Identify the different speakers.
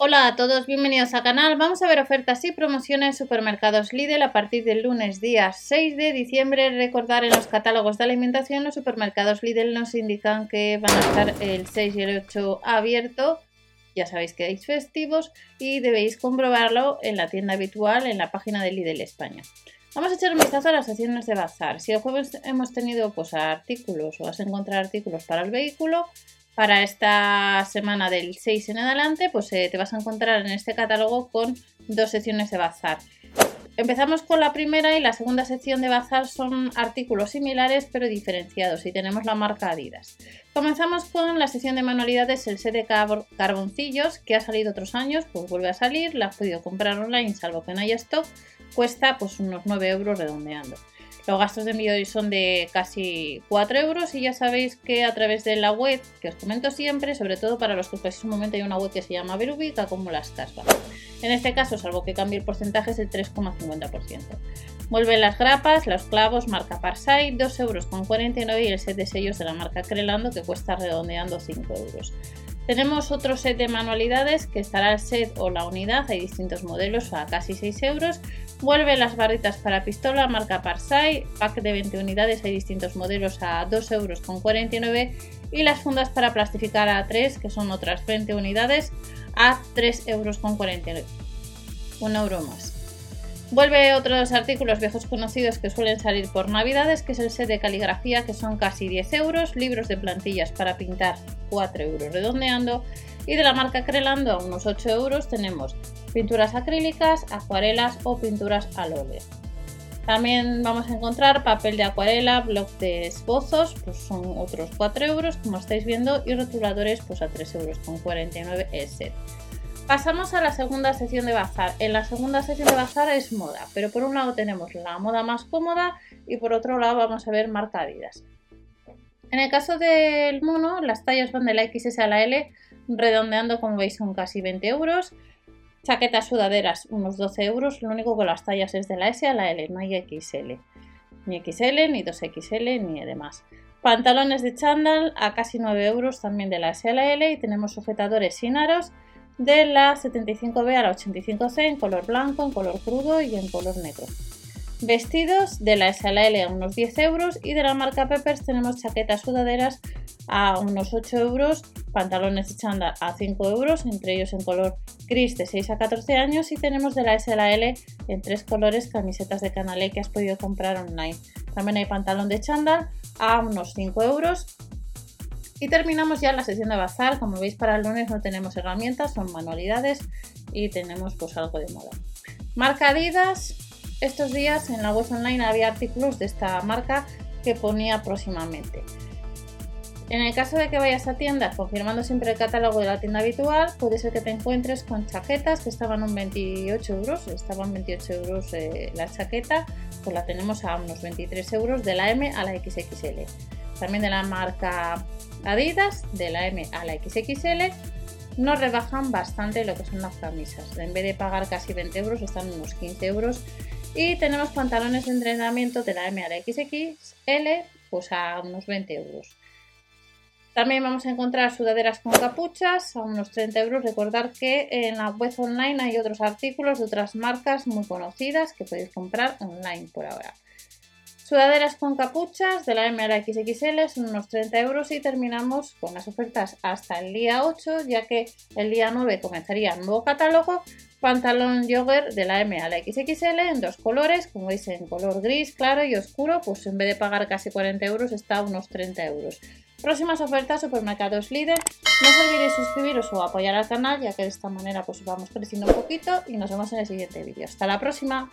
Speaker 1: Hola a todos, bienvenidos al canal. Vamos a ver ofertas y promociones supermercados Lidl a partir del lunes día 6 de diciembre. Recordar en los catálogos de alimentación los supermercados Lidl nos indican que van a estar el 6 y el 8 abierto. Ya sabéis que hay festivos y debéis comprobarlo en la tienda habitual en la página de Lidl España. Vamos a echar un vistazo a las secciones de bazar. Si el jueves hemos tenido pues artículos o vas a encontrar artículos para el vehículo, para esta semana del 6 en adelante, pues eh, te vas a encontrar en este catálogo con dos secciones de bazar. Empezamos con la primera y la segunda sección de bazar son artículos similares pero diferenciados y tenemos la marca Adidas. Comenzamos con la sección de manualidades, el set de carboncillos que ha salido otros años, pues vuelve a salir, la has podido comprar online salvo que no haya stock, cuesta pues unos 9 euros redondeando. Los gastos de envío son de casi 4 euros y ya sabéis que a través de la web, que os comento siempre, sobre todo para los que en un momento hay una web que se llama Verubi que acumula casas. En este caso, salvo que cambie el porcentaje, es el 3,50%. Vuelven las grapas, los clavos, marca Parsai, 2,49 euros y el set de sellos de la marca Crelando que cuesta redondeando 5 euros. Tenemos otro set de manualidades que estará el set o la unidad, hay distintos modelos a casi 6 euros. Vuelve las barritas para pistola, marca Parsai, pack de 20 unidades, hay distintos modelos a 2,49 euros. Y las fundas para plastificar a 3, que son otras 20 unidades, a 3,49 euros. Un euro más. Vuelve otros artículos viejos conocidos que suelen salir por navidades, que es el set de caligrafía, que son casi 10 euros, libros de plantillas para pintar 4 euros redondeando, y de la marca Crelando a unos 8 euros tenemos pinturas acrílicas, acuarelas o pinturas al óleo. También vamos a encontrar papel de acuarela, bloc de esbozos, pues son otros 4 euros como estáis viendo, y rotuladores pues a 3 euros con 49 el. Pasamos a la segunda sección de bazar. En la segunda sección de bazar es moda, pero por un lado tenemos la moda más cómoda y por otro lado vamos a ver marca Adidas. En el caso del mono, las tallas van de la XS a la L, redondeando como veis son casi 20 euros. Chaquetas sudaderas unos 12 euros, lo único que las tallas es de la S a la L, no hay XL. Ni XL, ni 2XL, ni demás. Pantalones de chándal a casi 9 euros también de la S a la L y tenemos sujetadores sin aros de la 75B a la 85C en color blanco, en color crudo y en color negro. Vestidos de la SLL a unos 10 euros y de la marca Peppers tenemos chaquetas sudaderas a unos 8 euros, pantalones de chándal a 5 euros, entre ellos en color gris de 6 a 14 años y tenemos de la SLL en tres colores camisetas de canalé que has podido comprar online. También hay pantalón de chándal a unos 5 euros y terminamos ya la sesión de bazar. Como veis, para el lunes no tenemos herramientas, son manualidades y tenemos pues algo de moda. Marca Adidas. Estos días en la web online había artículos de esta marca que ponía próximamente. En el caso de que vayas a tienda confirmando siempre el catálogo de la tienda habitual, puede ser que te encuentres con chaquetas que estaban un 28 euros, estaban 28 euros eh, la chaqueta, pues la tenemos a unos 23 euros de la M a la XXL. También de la marca Adidas, de la M a la XXL, nos rebajan bastante lo que son las camisas. En vez de pagar casi 20 euros, están unos 15 euros. Y tenemos pantalones de entrenamiento de la M a la XXL, pues a unos 20 euros. También vamos a encontrar sudaderas con capuchas a unos 30 euros. Recordar que en la web online hay otros artículos de otras marcas muy conocidas que podéis comprar online por ahora. Sudaderas con capuchas de la M XXL son unos 30 euros y terminamos con las ofertas hasta el día 8, ya que el día 9 comenzaría el nuevo catálogo. Pantalón jogger de la M a la XXL en dos colores, como veis en color gris claro y oscuro, pues en vez de pagar casi 40 euros está unos 30 euros. Próximas ofertas, supermercados líder. No os olvidéis suscribiros o apoyar al canal, ya que de esta manera pues vamos creciendo un poquito y nos vemos en el siguiente vídeo. Hasta la próxima.